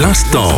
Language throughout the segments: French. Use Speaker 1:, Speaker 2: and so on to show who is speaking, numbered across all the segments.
Speaker 1: L'instant.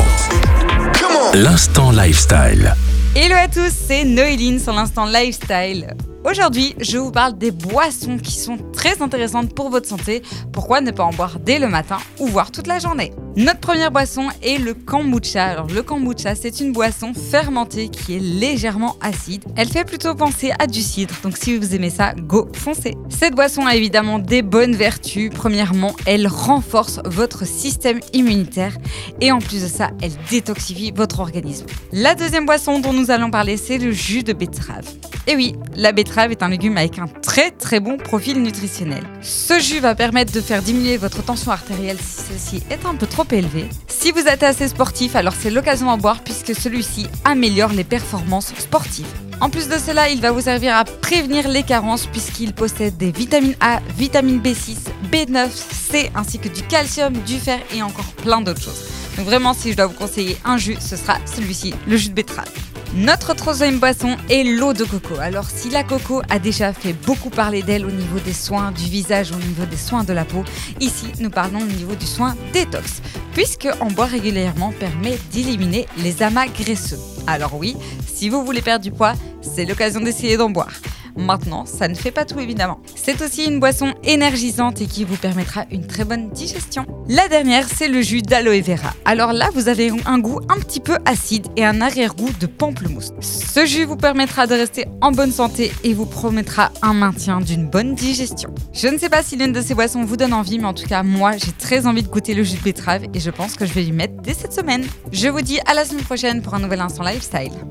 Speaker 1: L'instant lifestyle.
Speaker 2: Hello à tous, c'est Noéline sur l'instant lifestyle. Aujourd'hui, je vous parle des boissons qui sont très intéressantes pour votre santé. Pourquoi ne pas en boire dès le matin ou voire toute la journée? Notre première boisson est le kombucha. Alors le kombucha, c'est une boisson fermentée qui est légèrement acide. Elle fait plutôt penser à du cidre, donc si vous aimez ça, go foncez. Cette boisson a évidemment des bonnes vertus. Premièrement, elle renforce votre système immunitaire et en plus de ça, elle détoxifie votre organisme. La deuxième boisson dont nous allons parler, c'est le jus de betterave. Et oui, la betterave est un légume avec un très très bon profil nutritionnel. Ce jus va permettre de faire diminuer votre tension artérielle si celle-ci est un peu trop élevée. Si vous êtes assez sportif, alors c'est l'occasion d'en boire puisque celui-ci améliore les performances sportives. En plus de cela, il va vous servir à prévenir les carences puisqu'il possède des vitamines A, vitamine B6, B9, C ainsi que du calcium, du fer et encore plein d'autres choses. Donc vraiment, si je dois vous conseiller un jus, ce sera celui-ci, le jus de betterave. Notre troisième boisson est l'eau de coco. Alors si la coco a déjà fait beaucoup parler d'elle au niveau des soins du visage, au niveau des soins de la peau, ici nous parlons au niveau du soin détox, puisque en boire régulièrement permet d'éliminer les amas graisseux. Alors oui, si vous voulez perdre du poids, c'est l'occasion d'essayer d'en boire. Maintenant, ça ne fait pas tout évidemment. C'est aussi une boisson énergisante et qui vous permettra une très bonne digestion. La dernière, c'est le jus d'aloe vera. Alors là, vous avez un goût un petit peu acide et un arrière-goût de pamplemousse. Ce jus vous permettra de rester en bonne santé et vous promettra un maintien d'une bonne digestion. Je ne sais pas si l'une de ces boissons vous donne envie, mais en tout cas, moi, j'ai très envie de goûter le jus de betterave et je pense que je vais lui mettre dès cette semaine. Je vous dis à la semaine prochaine pour un nouvel instant lifestyle.